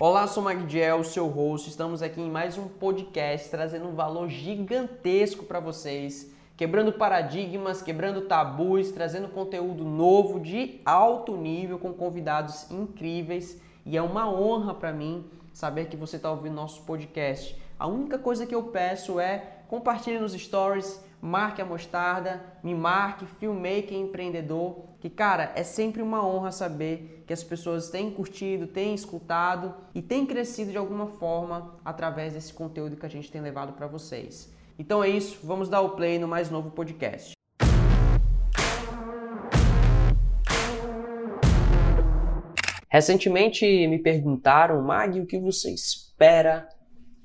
Olá, sou Magdiel, seu host. Estamos aqui em mais um podcast trazendo um valor gigantesco para vocês, quebrando paradigmas, quebrando tabus, trazendo conteúdo novo de alto nível com convidados incríveis. E é uma honra para mim saber que você está ouvindo nosso podcast. A única coisa que eu peço é compartilhe nos stories, marque a mostarda, me marque, filmmaker empreendedor, que cara, é sempre uma honra saber que as pessoas têm curtido, têm escutado e têm crescido de alguma forma através desse conteúdo que a gente tem levado para vocês. Então é isso, vamos dar o play no mais novo podcast. Recentemente me perguntaram, Mag, o que você espera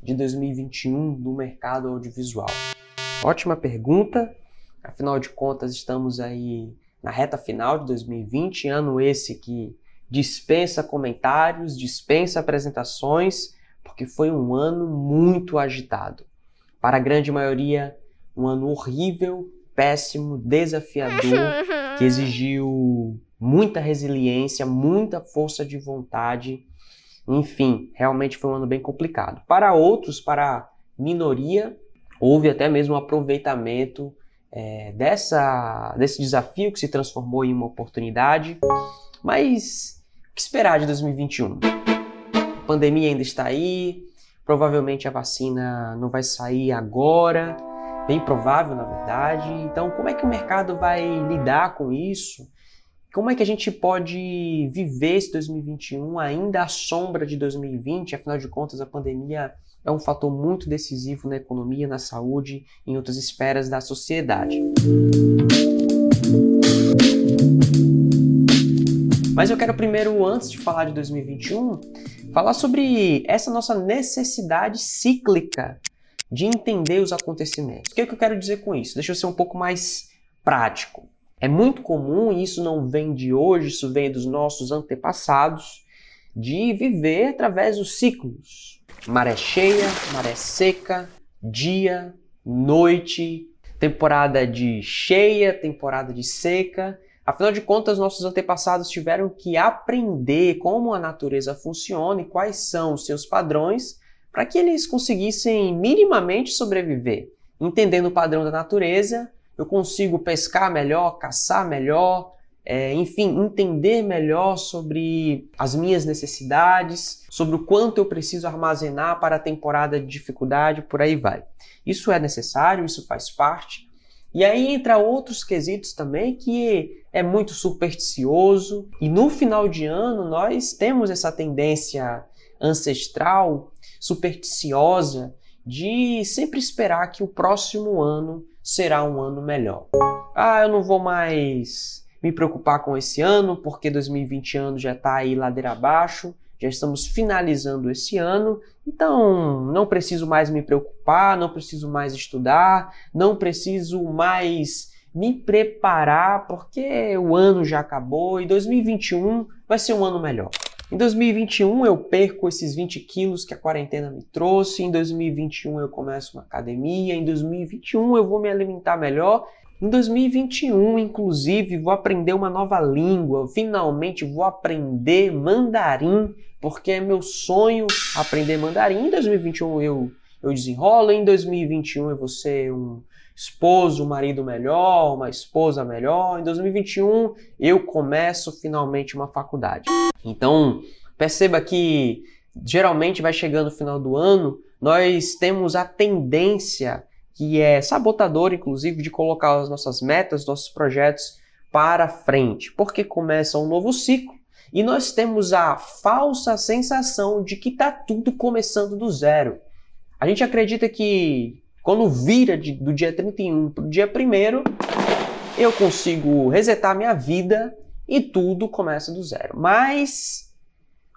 de 2021 no mercado audiovisual? Ótima pergunta. Afinal de contas, estamos aí na reta final de 2020, ano esse que dispensa comentários, dispensa apresentações, porque foi um ano muito agitado. Para a grande maioria, um ano horrível, péssimo, desafiador, que exigiu muita resiliência, muita força de vontade. Enfim, realmente foi um ano bem complicado. Para outros, para a minoria, houve até mesmo um aproveitamento é, dessa, desse desafio que se transformou em uma oportunidade. Mas o que esperar de 2021? A pandemia ainda está aí, provavelmente a vacina não vai sair agora, bem provável na verdade. Então, como é que o mercado vai lidar com isso? Como é que a gente pode viver esse 2021 ainda à sombra de 2020? Afinal de contas, a pandemia é um fator muito decisivo na economia, na saúde e em outras esferas da sociedade. Mas eu quero primeiro, antes de falar de 2021, falar sobre essa nossa necessidade cíclica de entender os acontecimentos. O que, é que eu quero dizer com isso? Deixa eu ser um pouco mais prático. É muito comum, e isso não vem de hoje, isso vem dos nossos antepassados, de viver através dos ciclos maré cheia, maré seca, dia, noite, temporada de cheia, temporada de seca. Afinal de contas, nossos antepassados tiveram que aprender como a natureza funciona e quais são os seus padrões para que eles conseguissem minimamente sobreviver. Entendendo o padrão da natureza, eu consigo pescar melhor, caçar melhor, é, enfim, entender melhor sobre as minhas necessidades, sobre o quanto eu preciso armazenar para a temporada de dificuldade, por aí vai. Isso é necessário, isso faz parte. E aí entra outros quesitos também que é muito supersticioso. E no final de ano nós temos essa tendência ancestral, supersticiosa, de sempre esperar que o próximo ano será um ano melhor. Ah, eu não vou mais me preocupar com esse ano, porque 2020 ano já está aí ladeira abaixo, já estamos finalizando esse ano, então não preciso mais me preocupar, não preciso mais estudar, não preciso mais me preparar, porque o ano já acabou e 2021 vai ser um ano melhor. Em 2021 eu perco esses 20 quilos que a quarentena me trouxe, em 2021 eu começo uma academia, em 2021 eu vou me alimentar melhor em 2021, inclusive, vou aprender uma nova língua. Finalmente vou aprender mandarim, porque é meu sonho aprender mandarim. Em 2021 eu, eu desenrolo, em 2021 eu vou ser um esposo, um marido melhor, uma esposa melhor. Em 2021 eu começo finalmente uma faculdade. Então, perceba que geralmente vai chegando o final do ano, nós temos a tendência que é sabotador, inclusive, de colocar as nossas metas, nossos projetos para frente, porque começa um novo ciclo e nós temos a falsa sensação de que está tudo começando do zero. A gente acredita que quando vira de, do dia 31 para o dia 1 eu consigo resetar minha vida e tudo começa do zero. Mas,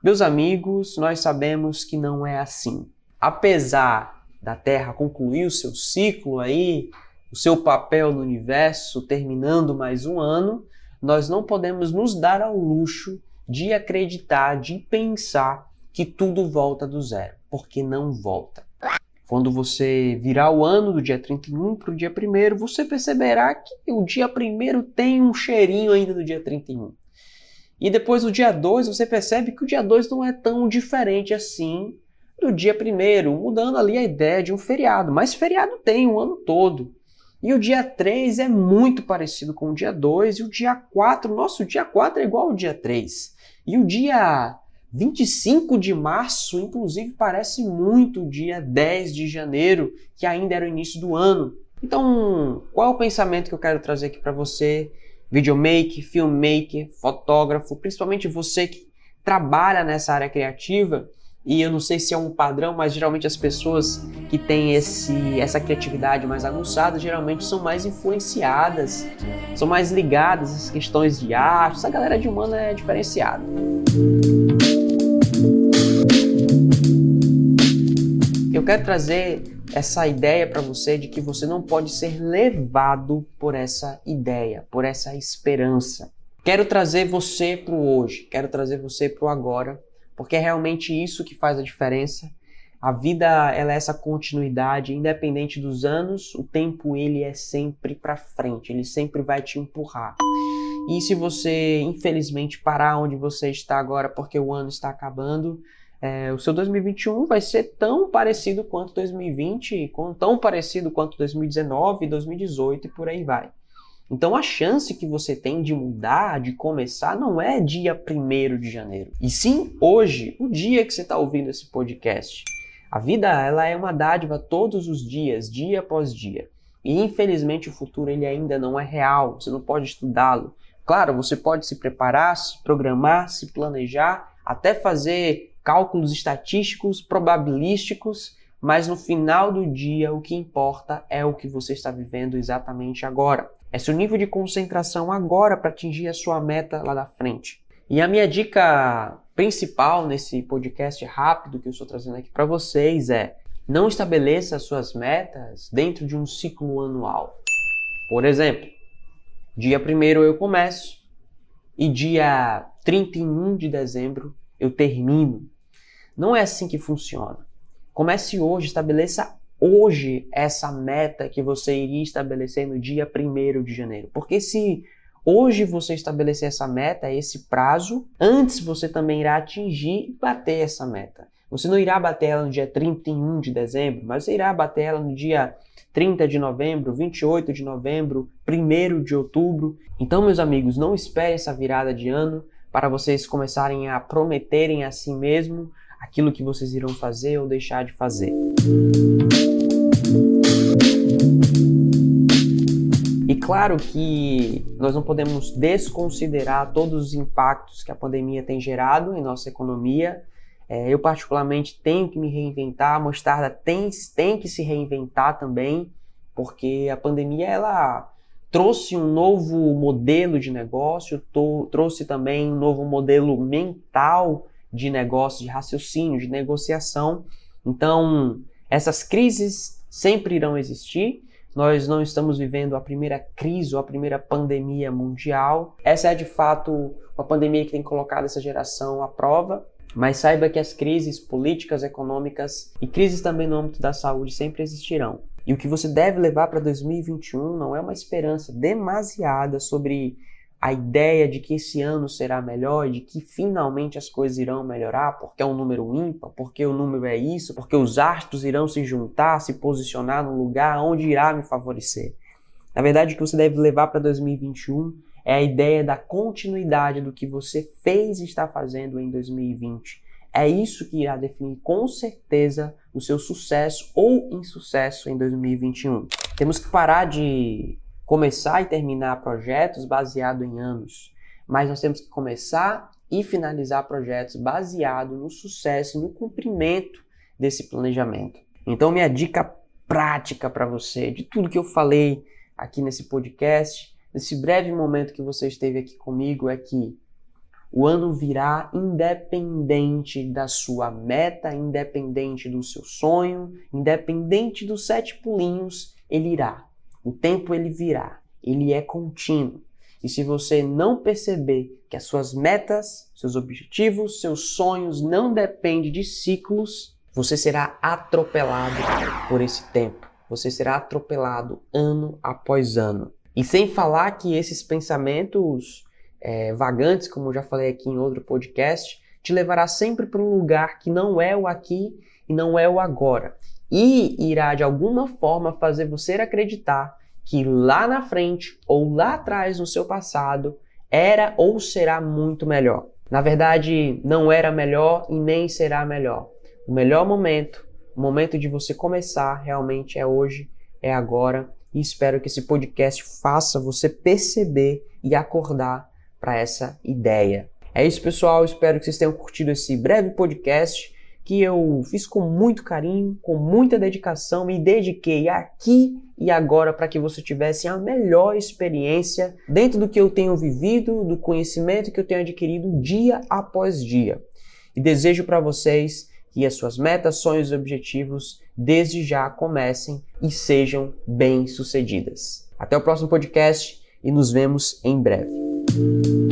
meus amigos, nós sabemos que não é assim. Apesar da Terra concluir o seu ciclo aí, o seu papel no universo, terminando mais um ano, nós não podemos nos dar ao luxo de acreditar, de pensar que tudo volta do zero, porque não volta. Quando você virar o ano do dia 31 para o dia 1, você perceberá que o dia 1 tem um cheirinho ainda do dia 31. E depois do dia 2, você percebe que o dia 2 não é tão diferente assim do dia 1, mudando ali a ideia de um feriado. Mas feriado tem o ano todo. E o dia 3 é muito parecido com o dia 2, e o dia 4, nosso dia 4 é igual ao dia 3. E o dia 25 de março, inclusive, parece muito o dia 10 de janeiro, que ainda era o início do ano. Então, qual é o pensamento que eu quero trazer aqui para você? Videomaker, filmmaker, fotógrafo, principalmente você que trabalha nessa área criativa, e eu não sei se é um padrão, mas geralmente as pessoas que têm esse, essa criatividade mais aguçada geralmente são mais influenciadas, são mais ligadas às questões de arte. Essa galera de humano é diferenciada. Eu quero trazer essa ideia para você de que você não pode ser levado por essa ideia, por essa esperança. Quero trazer você para o hoje, quero trazer você para o agora porque é realmente isso que faz a diferença. A vida ela é essa continuidade, independente dos anos, o tempo ele é sempre para frente, ele sempre vai te empurrar. E se você, infelizmente, parar onde você está agora porque o ano está acabando, é, o seu 2021 vai ser tão parecido quanto 2020, tão parecido quanto 2019, 2018 e por aí vai. Então a chance que você tem de mudar, de começar, não é dia 1 de janeiro. E sim hoje, o dia que você está ouvindo esse podcast. A vida ela é uma dádiva todos os dias, dia após dia. E infelizmente o futuro ele ainda não é real, você não pode estudá-lo. Claro, você pode se preparar, se programar, se planejar, até fazer cálculos estatísticos, probabilísticos, mas no final do dia o que importa é o que você está vivendo exatamente agora. É seu nível de concentração agora para atingir a sua meta lá da frente. E a minha dica principal nesse podcast rápido que eu estou trazendo aqui para vocês é: não estabeleça suas metas dentro de um ciclo anual. Por exemplo, dia 1 eu começo e dia 31 de dezembro eu termino. Não é assim que funciona. Comece hoje, estabeleça hoje essa meta que você iria estabelecer no dia 1 de janeiro. Porque se hoje você estabelecer essa meta, esse prazo, antes você também irá atingir e bater essa meta. Você não irá bater ela no dia 31 de dezembro, mas você irá bater ela no dia 30 de novembro, 28 de novembro, 1 de outubro. Então, meus amigos, não espere essa virada de ano para vocês começarem a prometerem a si mesmo aquilo que vocês irão fazer ou deixar de fazer. E claro que nós não podemos desconsiderar todos os impactos que a pandemia tem gerado em nossa economia. É, eu, particularmente, tenho que me reinventar, a Mostarda tem, tem que se reinventar também, porque a pandemia ela trouxe um novo modelo de negócio, trouxe também um novo modelo mental de negócio, de raciocínio, de negociação. Então, essas crises sempre irão existir. Nós não estamos vivendo a primeira crise ou a primeira pandemia mundial. Essa é de fato uma pandemia que tem colocado essa geração à prova. Mas saiba que as crises políticas, econômicas e crises também no âmbito da saúde sempre existirão. E o que você deve levar para 2021 não é uma esperança demasiada sobre a ideia de que esse ano será melhor, de que finalmente as coisas irão melhorar, porque é um número ímpar, porque o número é isso, porque os astros irão se juntar, se posicionar no lugar onde irá me favorecer. Na verdade, o que você deve levar para 2021 é a ideia da continuidade do que você fez e está fazendo em 2020. É isso que irá definir com certeza o seu sucesso ou insucesso em 2021. Temos que parar de começar e terminar projetos baseado em anos, mas nós temos que começar e finalizar projetos baseado no sucesso e no cumprimento desse planejamento. Então, minha dica prática para você, de tudo que eu falei aqui nesse podcast, nesse breve momento que você esteve aqui comigo, é que o ano virá independente da sua meta, independente do seu sonho, independente dos sete pulinhos, ele irá. O tempo ele virá, ele é contínuo. E se você não perceber que as suas metas, seus objetivos, seus sonhos não dependem de ciclos, você será atropelado por esse tempo. Você será atropelado ano após ano. E sem falar que esses pensamentos é, vagantes, como eu já falei aqui em outro podcast, te levará sempre para um lugar que não é o aqui e não é o agora. E irá de alguma forma fazer você acreditar que lá na frente ou lá atrás no seu passado era ou será muito melhor. Na verdade, não era melhor e nem será melhor. O melhor momento, o momento de você começar realmente é hoje, é agora. E espero que esse podcast faça você perceber e acordar para essa ideia. É isso, pessoal. Espero que vocês tenham curtido esse breve podcast que eu fiz com muito carinho, com muita dedicação, me dediquei aqui e agora para que você tivesse a melhor experiência dentro do que eu tenho vivido, do conhecimento que eu tenho adquirido dia após dia. E desejo para vocês que as suas metas, sonhos e objetivos desde já comecem e sejam bem-sucedidas. Até o próximo podcast e nos vemos em breve.